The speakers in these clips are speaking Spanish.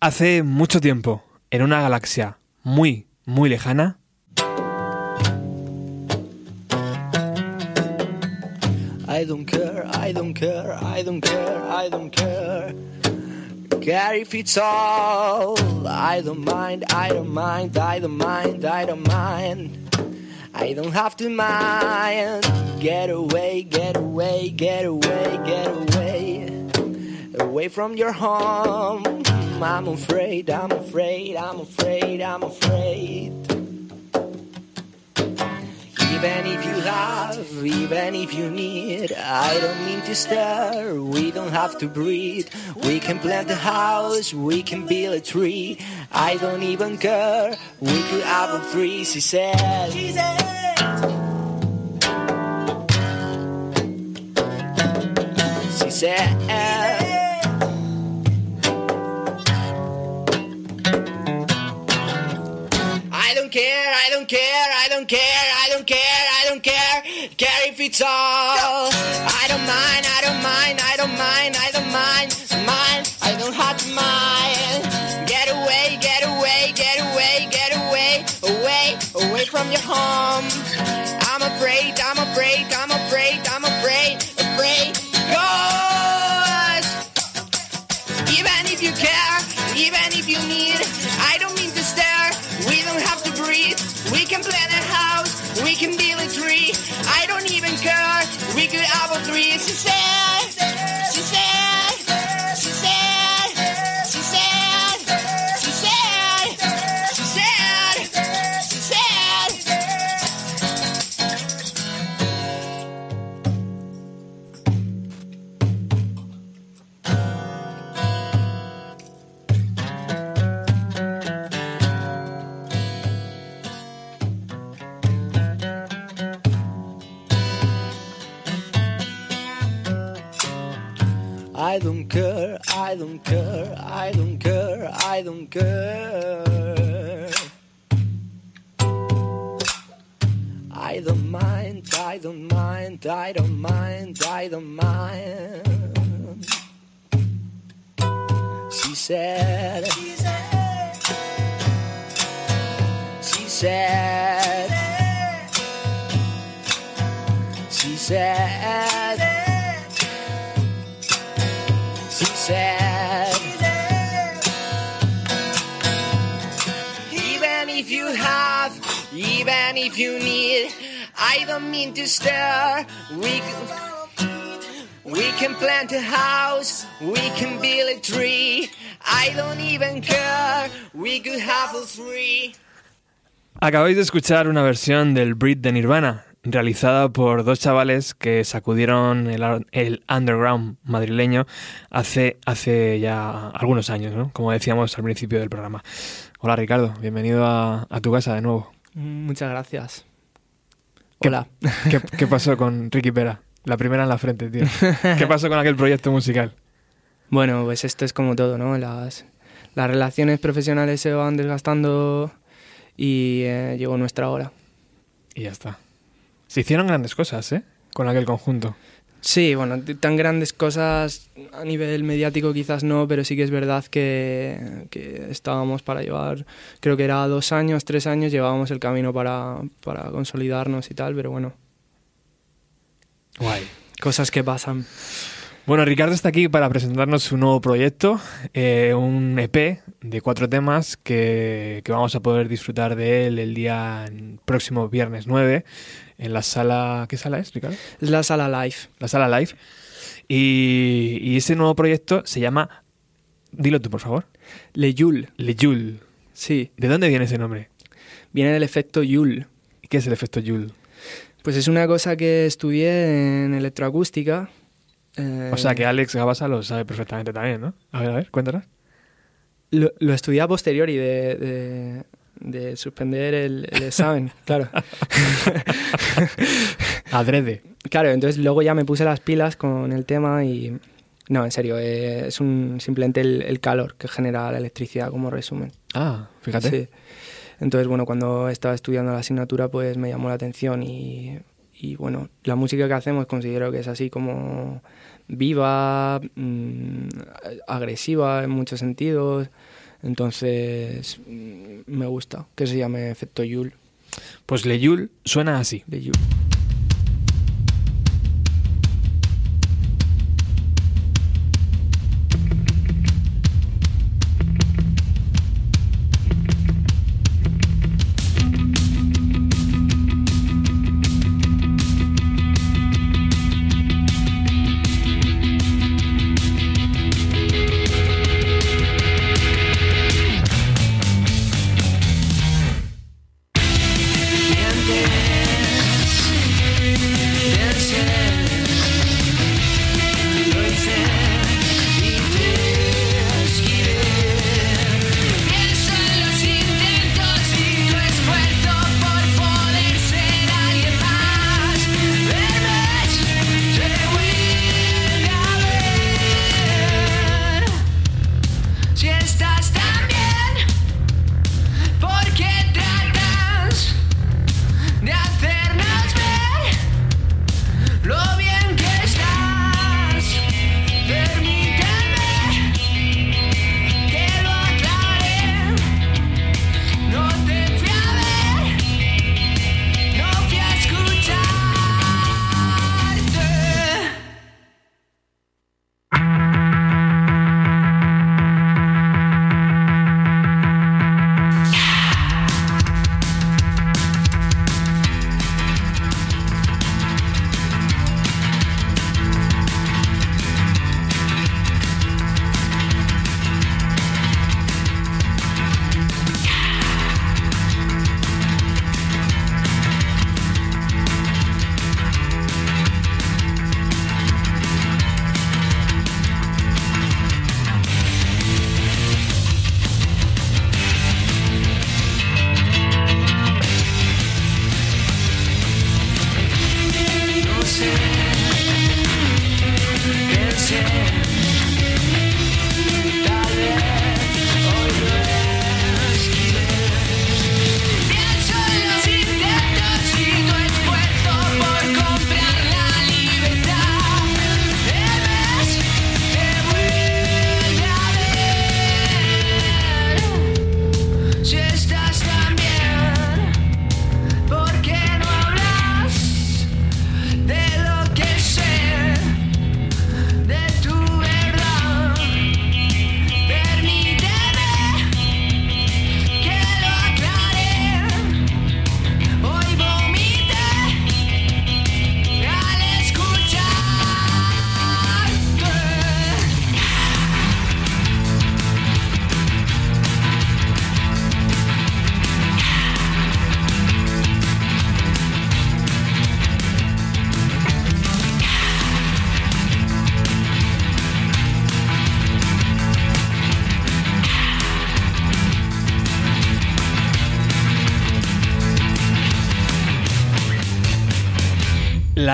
Hace mucho tiempo, en una galaxia muy, muy lejana, I don't care, I don't care, I don't care, I don't care. Care if it's all. I don't mind, I don't mind, I don't mind, I don't mind. I don't have to mind. Get away, get away, get away, get away. Away from your home. I'm afraid, I'm afraid, I'm afraid, I'm afraid. Even if you have, even if you need, I don't mean to stare. We don't have to breathe. We can plant a house, we can build a tree. I don't even care. We could have a said. She said. She said. Don't care, I don't care, I don't care, I don't care, I don't care, care if it's all. I don't mind, I don't mind, I don't mind, I don't mind, mind, I don't have to mind. Get away, get away, get away, get away, away, away from your home. I'm afraid, I'm don't. I don't mind, I don't mind, I don't mind, I don't mind. She said, she said, she said, she said. You need, I don't mean to stare. We, we can plant a house, we can build a tree. I don't even care. We could have a three. acabáis de escuchar una versión del Breed de Nirvana, realizada por dos chavales que sacudieron el, underground madrileño hace, hace ya algunos años, ¿no? como decíamos al principio del programa. Hola Ricardo, bienvenido a tu casa de nuevo. Muchas gracias. ¿Qué- Hola. ¿Qué, qué pasó con Ricky Pera? La primera en la frente, tío. ¿Qué pasó con aquel proyecto musical? Bueno, pues esto es como todo, ¿no? Las, las relaciones profesionales se van desgastando y eh, llegó nuestra hora. Y ya está. Se hicieron grandes cosas, ¿eh? Con aquel conjunto. Sí, bueno, tan grandes cosas a nivel mediático quizás no, pero sí que es verdad que, que estábamos para llevar, creo que era dos años, tres años, llevábamos el camino para, para consolidarnos y tal, pero bueno, Guay. cosas que pasan. Bueno, Ricardo está aquí para presentarnos su nuevo proyecto, eh, un EP de cuatro temas que, que vamos a poder disfrutar de él el día próximo viernes 9 en la sala... ¿Qué sala es, Ricardo? Es la sala live. La sala live. Y, y ese nuevo proyecto se llama... Dilo tú, por favor. Le Yule, Le Joule. sí, ¿De dónde viene ese nombre? viene del efecto Yule. ¿Qué es el efecto Joule? Pues es una cosa que estudié en electroacústica. eh, O sea que Alex Gabasa lo sabe perfectamente también, ¿no? A ver, a ver, cuéntanos. Lo, lo estudié a posteriori de, de, de suspender el, el examen, claro. Adrede. Claro, entonces luego ya me puse las pilas con el tema y... No, en serio, eh, es un, simplemente el, el calor que genera la electricidad como resumen. Ah, fíjate. Sí. Entonces, bueno, cuando estaba estudiando la asignatura, pues me llamó la atención y, y, bueno, la música que hacemos considero que es así como viva, mm, agresiva en muchos sentidos, Entonces, mm, me gusta que se llame efecto Yule. Pues Le Yule suena así. De Yule.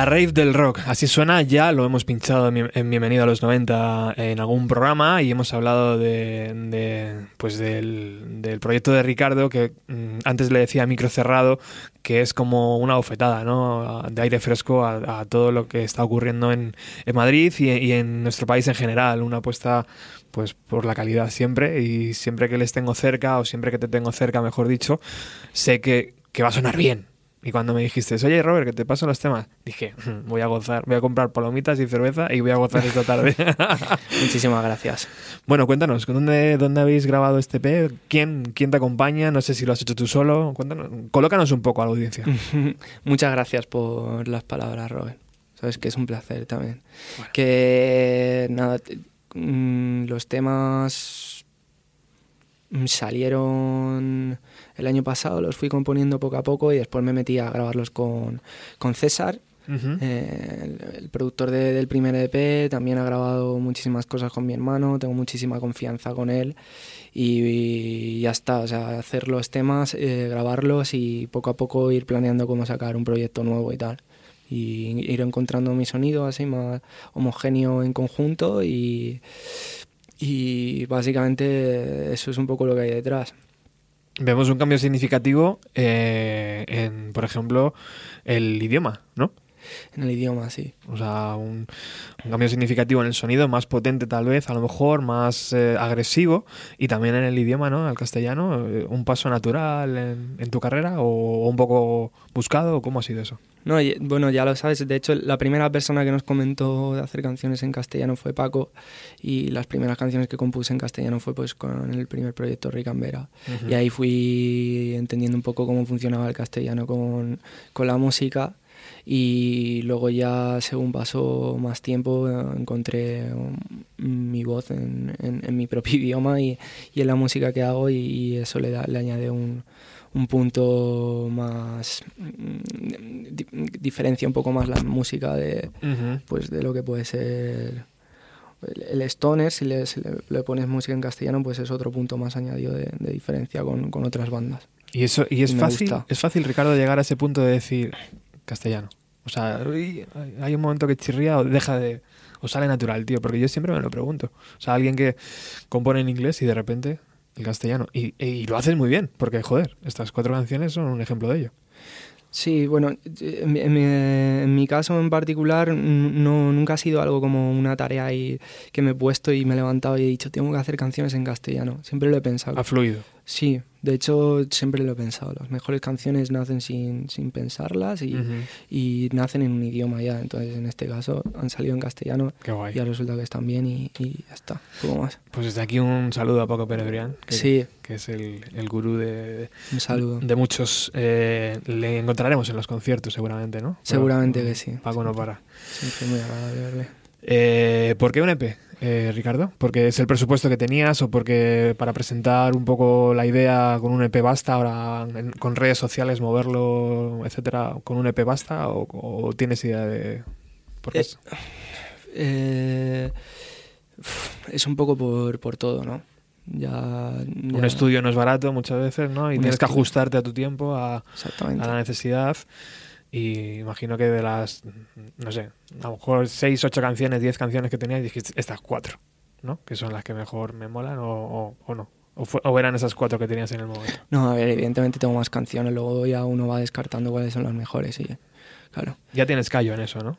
Rave del rock, así suena, ya lo hemos pinchado en, Bien- en Bienvenido a los 90 en algún programa y hemos hablado de, pues del, proyecto de Ricardo que mm, antes le decía micro cerrado que es como una bofetada ¿no? de aire fresco a, a todo lo que está ocurriendo en, en Madrid y, y en nuestro país en general, una apuesta pues por la calidad siempre y siempre que les tengo cerca o siempre que te tengo cerca, mejor dicho, sé que, que va a sonar bien. Y cuando me dijiste, oye Robert, que te paso los temas, dije, "Mm, voy a gozar, voy a comprar palomitas y cerveza y voy a gozar esta tarde. Muchísimas gracias. bueno, cuéntanos, ¿dónde, ¿dónde habéis grabado este EP? ¿Quién, ¿Quién te acompaña? No sé si lo has hecho tú solo. Cuéntanos, colócanos un poco a la audiencia. Muchas gracias por las palabras, Robert. Sabes que es un placer también. Que nada, mm, los temas mm, salieron el año pasado, los fui componiendo poco a poco y después me metí a grabarlos con, con César, eh, el, el productor de- del primer EP. También ha grabado muchísimas cosas con mi hermano, tengo muchísima confianza con él y, y ya está, o sea, hacer los temas, eh, grabarlos y poco a poco ir planeando cómo sacar un proyecto nuevo y tal. Y ir encontrando mi sonido así más homogéneo en conjunto y, y básicamente eso es un poco lo que hay detrás. Vemos un cambio significativo eh, en, por ejemplo, el idioma, ¿no? En el idioma, sí. O sea, un, un cambio significativo en el sonido, más potente tal vez, a lo mejor, más eh, agresivo, y también en el idioma, ¿no? Al castellano, eh, un paso natural en, en tu carrera o, un poco buscado, ¿cómo ha sido eso? No, y- bueno, ya lo sabes. De hecho, la primera persona que nos comentó de hacer canciones en castellano fue Paco. Y las primeras canciones que compuse en castellano fue pues con el primer proyecto Rick and Vera. Y ahí fui entendiendo un poco cómo funcionaba el castellano con, con la música. Y luego ya, según pasó más tiempo, encontré um, mi voz en, en- en mi propio idioma y, y en la música que hago y, y eso le, da, le añade un, un punto más... mm, di- diferencia un poco más la música de, Ujú. pues, de lo que puede ser el, el stoner. Si, le, si le- le pones música en castellano, pues es otro punto más añadido de, de diferencia con, con otras bandas. Y eso y es Me fácil, gusta. es fácil, Ricardo, llegar a ese punto de decir castellano. O sea, hay un momento que chirría o deja de o sale natural, tío, porque yo siempre me lo pregunto. O sea, alguien que compone en inglés y de repente el castellano y, y lo haces muy bien, porque joder, estas cuatro canciones son un ejemplo de ello. Sí, bueno, en mi, en mi- en mi caso en particular no, nunca ha sido algo como una tarea ahí que me he puesto y me he levantado y he dicho, tengo que hacer canciones en castellano. Siempre lo he pensado. Ha fluido. Sí, de hecho siempre lo he pensado. Las mejores canciones nacen sin, sin pensarlas y, y nacen en un idioma ya. Entonces en este caso han salido en castellano Qué guay. y ya resulta que están bien y, y ya está. Poco más. Pues desde aquí un saludo a Paco Pérez Brián, que, Sí. que es el, el gurú de, Un saludo. de muchos. eh, le encontraremos en los conciertos seguramente, ¿no? Seguramente Pero, que sí. Paco no para. Siempre muy agradable verle. Eh, ¿Por qué un EP, eh, Ricardo? ¿Porque es el presupuesto que tenías o porque para presentar un poco la idea con un EP basta, ahora en- con redes sociales moverlo, etcétera, con un EP basta o, o tienes idea de por qué Eh, es? Eh, es un poco por, por todo, ¿no? Ya, Un estudio no es barato muchas veces, ¿no? Y tienes que ajustarte a tu tiempo, a, la necesidad. Y imagino que de las, no sé, a lo mejor seis, ocho canciones, diez canciones que tenías, dijiste estas cuatro, ¿no? Que son las que mejor me molan o, o- o no. O, fue- o eran esas cuatro que tenías en el momento. No, a ver, evidentemente tengo más canciones, luego ya uno va descartando cuáles son las mejores y claro. Ya tienes callo en eso, ¿no?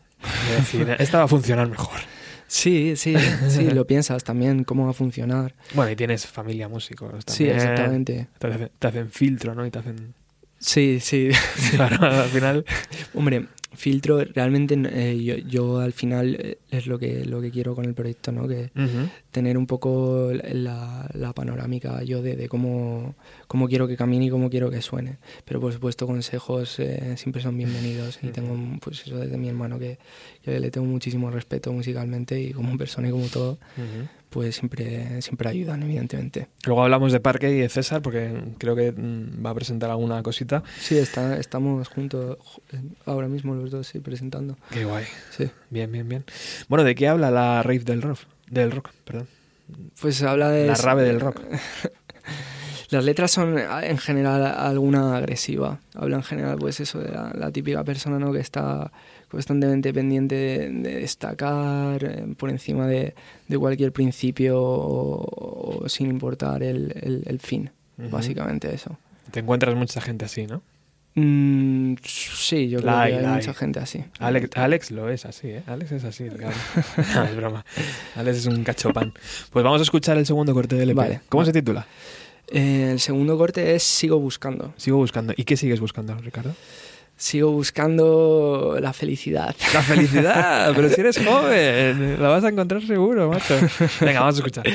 Decir, esta va a funcionar mejor. Sí, sí, sí, lo piensas también, cómo va a funcionar. Bueno, y tienes familia músicos Sí, también. exactamente. Te hacen, te hacen filtro, ¿no? Y te hacen... Sí, sí. Claro, al final... Hombre, filtro, realmente eh, yo, yo al final eh, es lo que, lo que quiero con el proyecto, ¿no? Que Ujú. tener un poco la, la panorámica yo de, de cómo, cómo quiero que camine y cómo quiero que suene. Pero por supuesto consejos eh, siempre son bienvenidos y tengo pues eso desde mi hermano que, le tengo muchísimo respeto musicalmente y como persona y como todo, Ujú. Pues siempre, siempre ayudan evidentemente. Luego hablamos de Parque y de César, porque creo que mm, va a presentar alguna cosita. Sí, está, estamos juntos ju- eh, ahora mismo los dos sí, presentando. Qué guay. Sí. Bien, bien, bien. Bueno, ¿de qué habla la rave del rock? Del rock, perdón. Pues habla de... La rave del rock. Las letras son en general alguna agresiva. Habla en general, pues eso, de la, la típica persona ¿no? que está constantemente pendiente de, de destacar eh, por encima de, de cualquier principio o, o sin importar el, el- el fin. Básicamente eso. Te encuentras mucha gente así, ¿no? Mm, sí, yo creo que hay mucha gente así. Alex, Alex lo es así, ¿eh? Alex es así, no, es broma. Alex es un cachopán. Pues vamos a escuchar el segundo corte del EP. Vale. ¿Cómo se titula? Eh, el segundo corte es Sigo buscando. Sigo buscando. ¿Y qué sigues buscando, Ricardo? Sigo buscando la felicidad. La felicidad, pero si eres joven, la vas a encontrar seguro, macho. Venga, vamos a escuchar.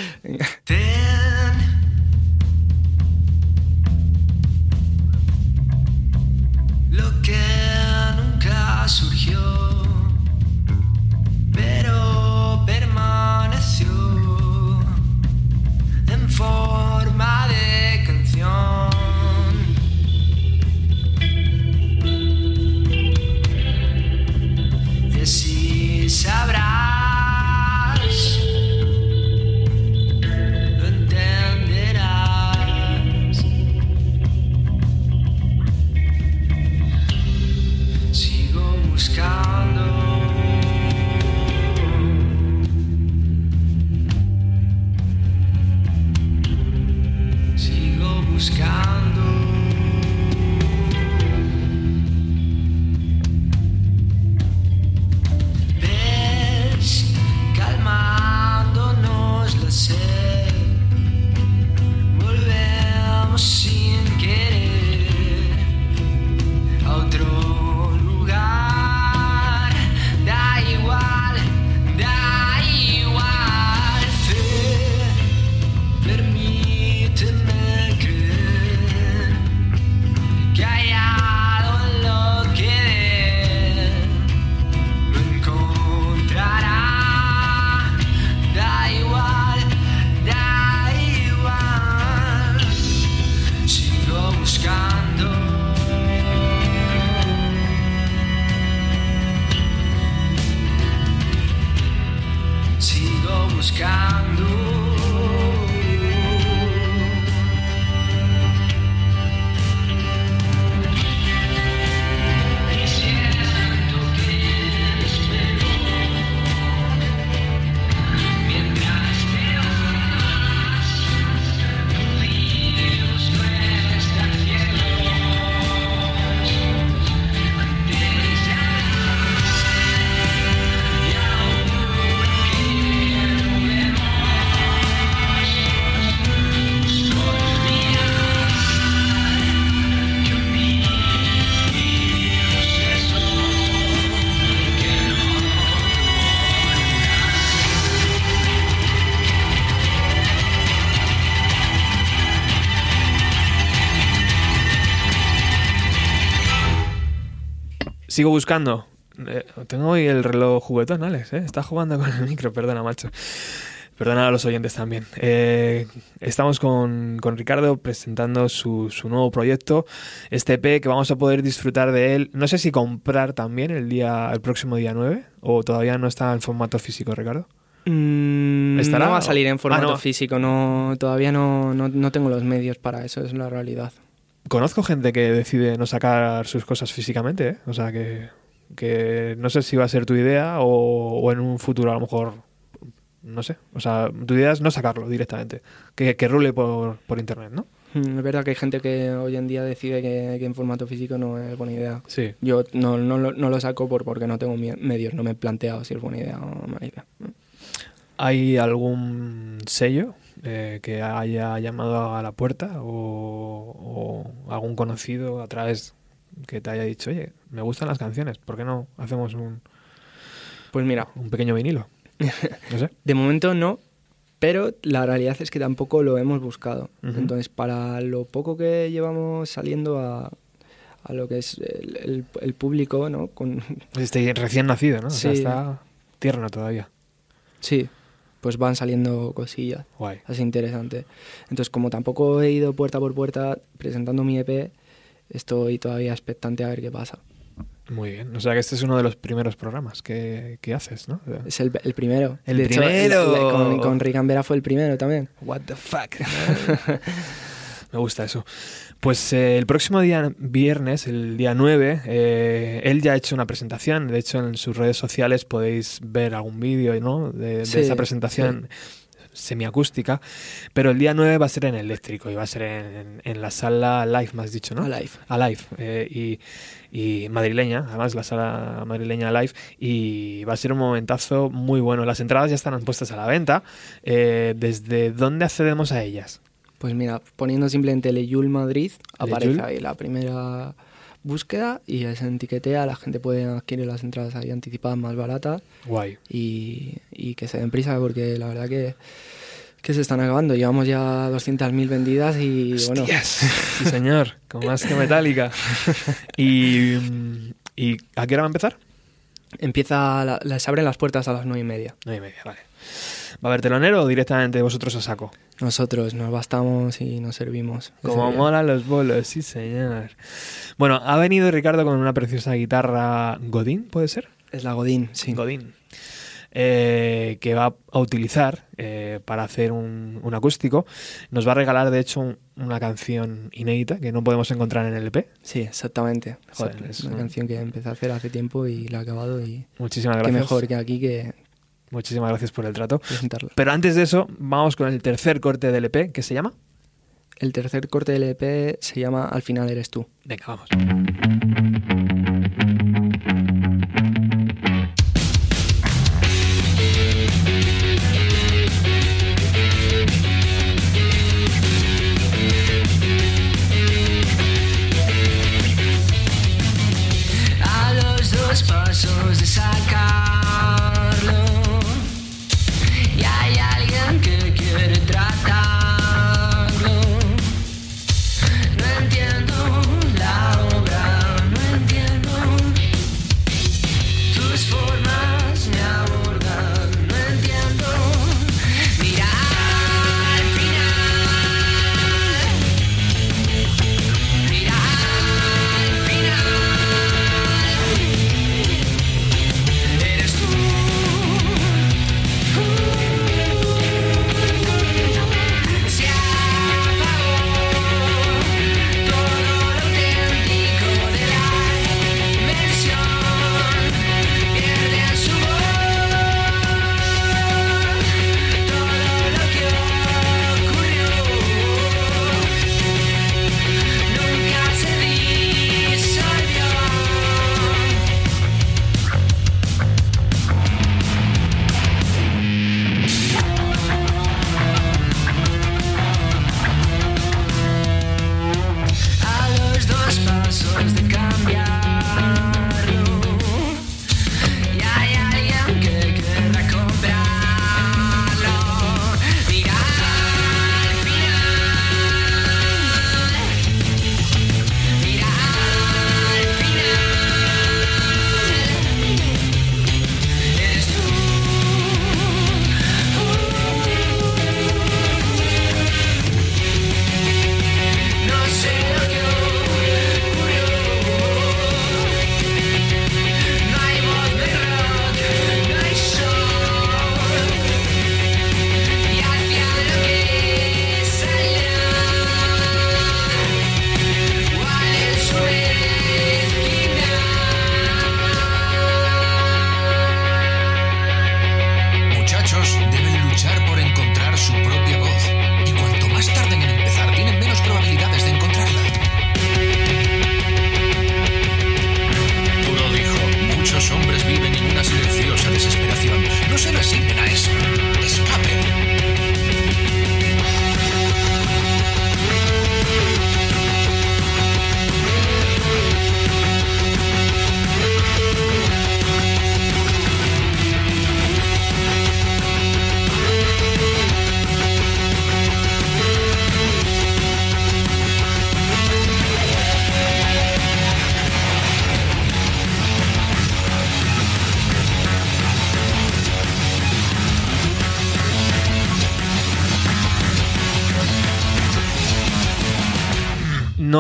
Sigo buscando. Eh, tengo hoy el reloj juguetón, Alex. ¿eh? Está jugando con el micro, perdona, macho. Perdona a los oyentes también. Eh, estamos con, con Ricardo presentando su, su nuevo proyecto, este EP que vamos a poder disfrutar de él. No sé si comprar también el día el próximo día 9 o todavía no está en formato físico, Ricardo. Mm, ¿Estará no va a salir en formato Ah, no. físico, no, todavía no, no, no tengo los medios para eso, es la realidad. Conozco gente que decide no sacar sus cosas físicamente, ¿eh? o sea que, que no sé si va a ser tu idea o, o en un futuro a lo mejor, no sé, o sea, tu idea es no sacarlo directamente, que, que rule por, por internet, ¿no? Mm, Es verdad que hay gente que hoy en día decide que, que en formato físico no es buena idea. Sí. Yo no, no, lo- no lo saco por, porque no tengo medios, no me he planteado si es buena idea o mala idea. ¿Hay algún sello eh, que haya llamado a la puerta o, o algún conocido a través que te haya dicho, oye, me gustan las canciones, ¿por qué no hacemos un, Pues mira, un pequeño vinilo? No sé. de momento no, pero la realidad es que tampoco lo hemos buscado. Entonces, para lo poco que llevamos saliendo a, a lo que es el, el- el público, ¿no? Con, Este recién nacido, ¿no? O sea, está tierno todavía. sí, pues van saliendo cosillas. Guay. así interesante. Entonces, como tampoco he ido puerta por puerta presentando mi EP, estoy todavía expectante a ver qué pasa. Muy bien. O sea que este es uno de los primeros programas que, que haces, ¿no? Es el, el primero. ¡El De hecho, primero! el- el- con, con Rick Ambera fue el primero también. What the fuck. Me gusta eso. Pues eh, el próximo día viernes, el día 9, eh, él ya ha hecho una presentación. De hecho, en sus redes sociales podéis ver algún vídeo ¿no? de, esa presentación semiacústica. Pero el día 9 va a ser en eléctrico y va a ser en, en la sala live, has dicho, ¿no? Alive. Alive eh, y, y madrileña, además la sala madrileña Alive y va a ser un momentazo muy bueno. Las entradas ya están puestas a la venta. Eh, ¿Desde dónde accedemos a ellas? Pues mira, poniendo simplemente Leyul Madrid, aparece Leyul. ahí la primera búsqueda y se etiquetea, la gente puede adquirir las entradas ahí anticipadas más baratas Guay. y, y que se den prisa porque la verdad que, que se están acabando. Llevamos ya 200.000 vendidas y bueno, Hostias. Sí, señor, con más que metálica. ¿Y, ¿Y a qué hora va a empezar? empieza, la- la- se abren las puertas a las nueve y media. Nueve y media, vale. ¿Va a haber telonero o directamente vosotros a saco? Nosotros nos bastamos y nos servimos. Como molan los bolos, sí señor. Bueno, ha venido Ricardo con una preciosa guitarra Godín, ¿puede ser? Es la Godín, sí. Godín. eh, que va a utilizar eh, para hacer un, un acústico. Nos va a regalar, de hecho, un- una canción inédita que no podemos encontrar en el EP. Sí, exactamente. Joder, es una un- canción que empecé a hacer hace tiempo y la he acabado y Muchísimas qué gracias. mejor que aquí que Muchísimas gracias por el trato. Pero antes de eso, vamos con el tercer corte del EP, ¿Qué se llama. El tercer corte del EP se llama Al final eres tú. Venga, vamos. A los dos pasos de sacar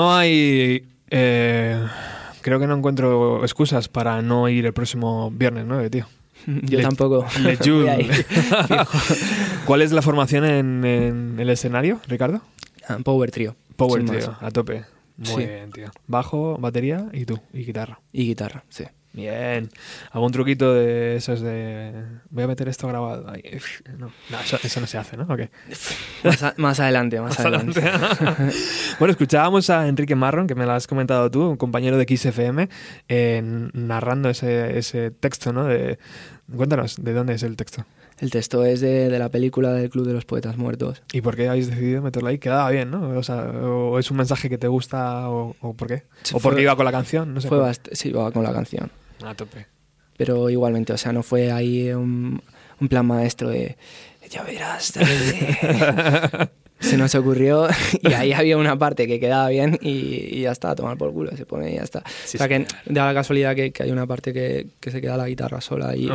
No hay. eh, creo que no encuentro excusas para no ir el próximo viernes 9, tío. Yo Le- tampoco. Le. ¿Cuál es la formación en, en el escenario, Ricardo? Ah, Power Trio. Power, más. a tope. Muy Sí. bien, tío. Bajo, batería y tú, y guitarra. Y guitarra, sí. Bien. ¿Algún truquito de esos de. Voy a meter esto grabado? Ay, no, no eso, eso no se hace, ¿no? ¿O qué? Más, a- más adelante, más, Más adelante. adelante. bueno, escuchábamos a Enrique Marron, que me lo has comentado tú, un compañero de XFM, eh, narrando ese, ese texto, ¿no? De, cuéntanos, ¿de dónde es el texto? El texto es de, de la película del Club de los Poetas Muertos. ¿Y por qué habéis decidido meterlo ahí? Quedaba bien, ¿no? O sea, o es un mensaje que te gusta o, o por qué? ¿O porque fue- iba con la canción? No sé. Fue bast- sí, va con la canción. A tope. Pero igualmente, o sea, no fue ahí un, un plan maestro de ya verás. tarde". Se nos ocurrió y ahí había una parte que quedaba bien y, y ya está, a tomar por culo, se pone y ya está. Sí, o sea, que da la casualidad que, que hay una parte que, que se queda la guitarra sola y,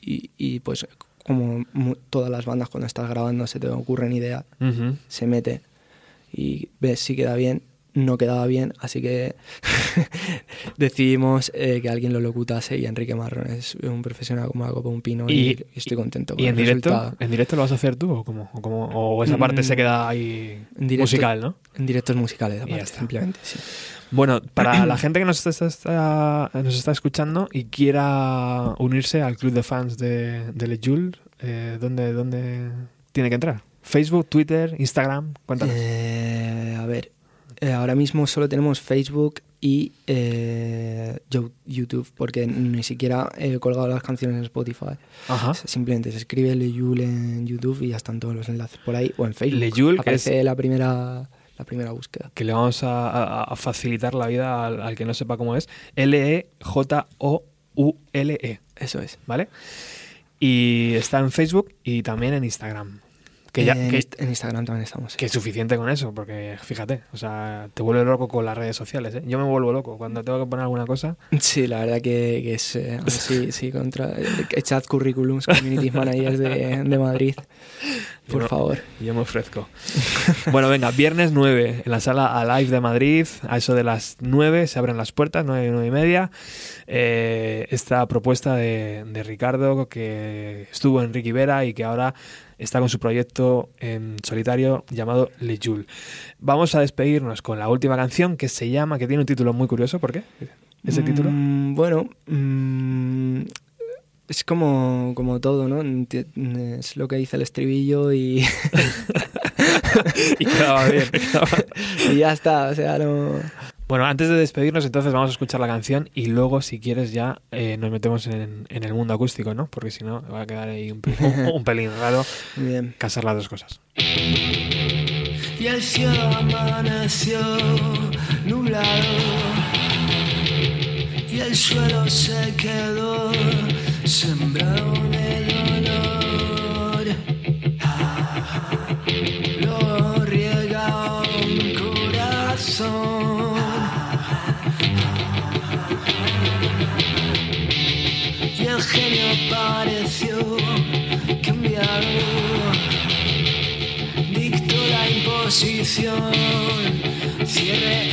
y, y, pues como todas las bandas cuando estás grabando se te ocurren ideas, Ujú. se mete y ves si queda bien, no quedaba bien, así que decidimos eh, que alguien lo locutase y Enrique Marrón es un profesional como la copa de un pino y, Y- estoy contento con ¿Y en el directo? resultado. ¿En directo lo vas a hacer tú o cómo? ¿O, cómo- o esa parte Mm, se queda ahí en directo- musical, no? En directos musicales, aparte, simplemente, sí. Bueno, para la gente que nos está, está- nos está escuchando y quiera unirse al club de fans de, de Le eh, ¿dónde, ¿dónde tiene que entrar? ¿Facebook, Twitter, Instagram? Cuéntanos. Eh, a ver, eh, ahora mismo solo tenemos Facebook y eh, Yo- YouTube, porque ni siquiera he colgado las canciones en Spotify. Ajá. Simplemente se escribe Leyul en YouTube y ya están todos los enlaces por ahí, o en Facebook. Leyul, que Aparece la primera la primera búsqueda. Que le vamos a, a- a facilitar la vida al, al que no sepa cómo es. E L-E-J-O-U-L-E, Eso es. ¿vale? Y está en Facebook y también en Instagram. Que ya, en, que- Inst- en Instagram también estamos. sí. Que es suficiente con eso, porque fíjate, o sea, te vuelve loco con las redes sociales. ¿eh? Yo me vuelvo loco cuando tengo que poner alguna cosa. Sí, la verdad que, que es. eh, sí, sí, contra. eh, Echad currículums, community managers de, de Madrid. Por favor. Yo me ofrezco. bueno, venga, viernes 9 en la sala Alive de Madrid. A eso de las 9 se abren las puertas, 9 9 y media. Eh, esta propuesta de, de Ricardo, que estuvo en Ricky Vera y que ahora está con su proyecto en solitario llamado Le Jul. Vamos a despedirnos con la última canción que se llama, que tiene un título muy curioso. ¿Por qué? ¿Ese título? Mm, bueno, mm, es como, como todo, ¿no? Es lo que dice el estribillo y, y quedaba bien. quedaba- y ya está. O sea, no. Bueno, antes de despedirnos, entonces vamos a escuchar la canción y luego, si quieres, ya eh, nos metemos en, en el mundo acústico, ¿no? Porque si no, va a quedar ahí un, pelín- un- un pelín raro Bien. casar las dos cosas. y el cielo amaneció nublado y el suelo se quedó sembrado la imposición, cierre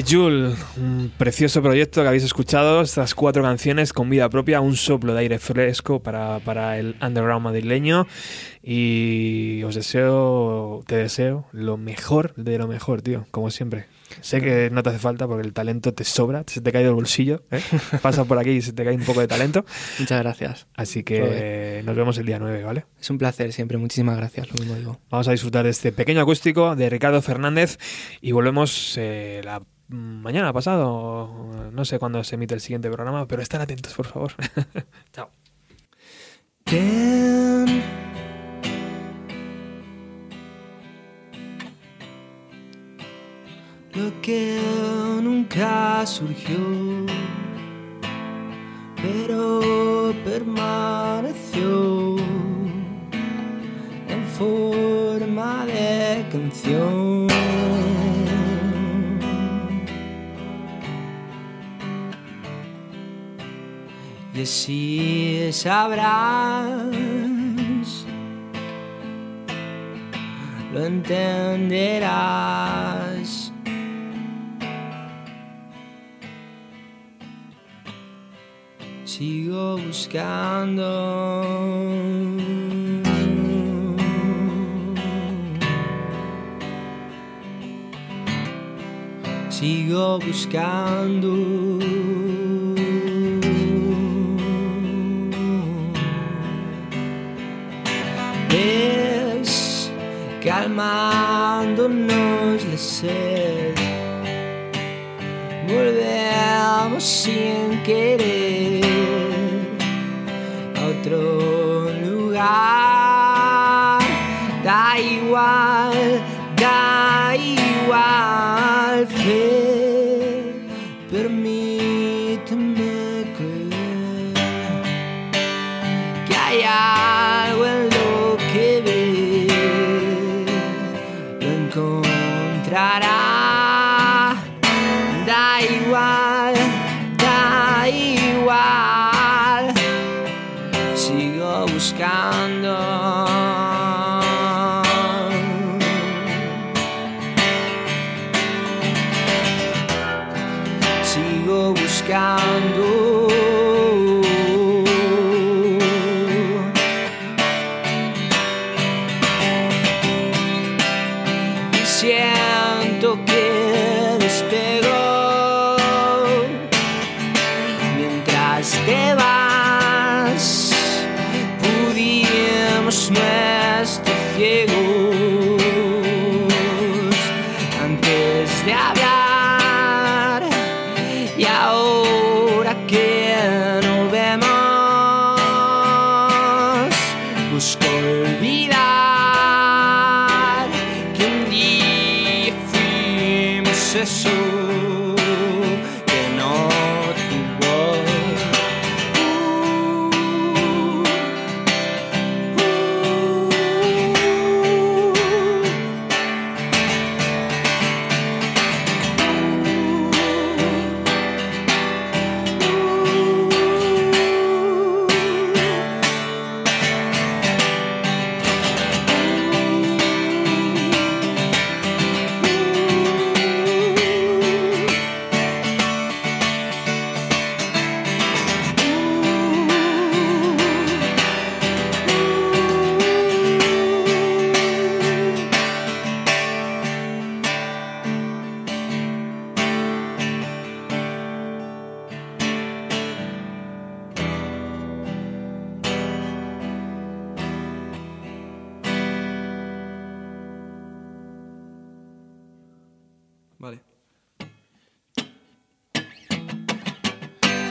Le Joule, un precioso proyecto que habéis escuchado, estas cuatro canciones con vida propia, un soplo de aire fresco para, para el underground madrileño y os deseo, te deseo lo mejor de lo mejor, tío, como siempre. Sé que no te hace falta porque el talento te sobra, se te cae del bolsillo, ¿eh? pasa por aquí y se te cae un poco de talento, Muchas gracias. así que nos vemos el día 9, ¿vale? Es un placer siempre. Muchísimas gracias, lo mismo digo. Vamos a disfrutar de este pequeño acústico de Ricardo Fernández y volvemos eh, la mañana pasado, no sé cuándo se emite el siguiente programa, pero estén atentos, por favor. Chao. Lo que nunca surgió, pero permaneció en forma de canción. Así sabrás, lo entenderás. Sigo buscando. Sigo buscando. Calmándonos la sed. Volvemos sin querer a otro lugar. Da igual, da igual. Fe, permíteme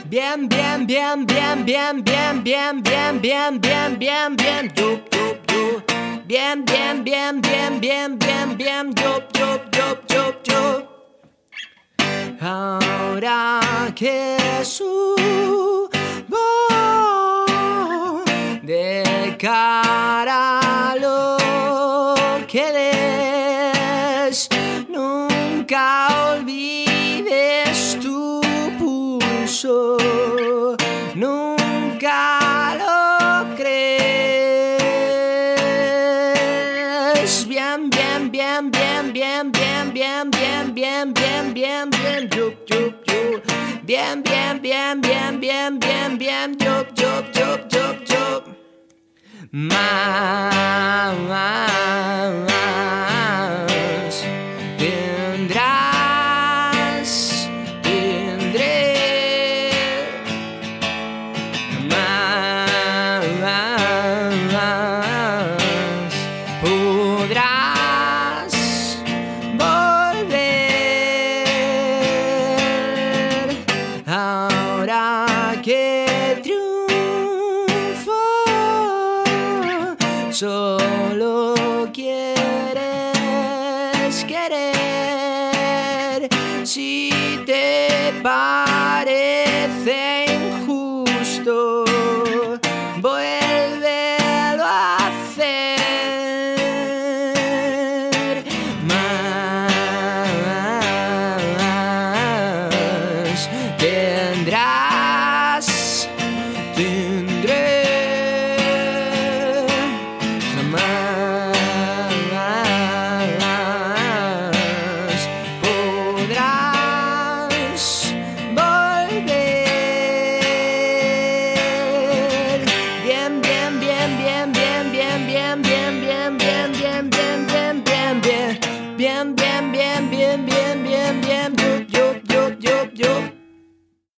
Bien, bien, bien, bien, bien, bien, bien, bien, bien, bien, bien, bien, yo, yo, yo. Bien, bien, bien, bien, bien, bien, bien, yo, yo, yo, yo, yo. Ahora que subo de cara bien, bien, bien, bien, yup, yup, yup. Bien, bien, bien, bien, bien, bien, bien, yup, yup, yup, yup, yup. Más tendrás, tendré. Más podrás.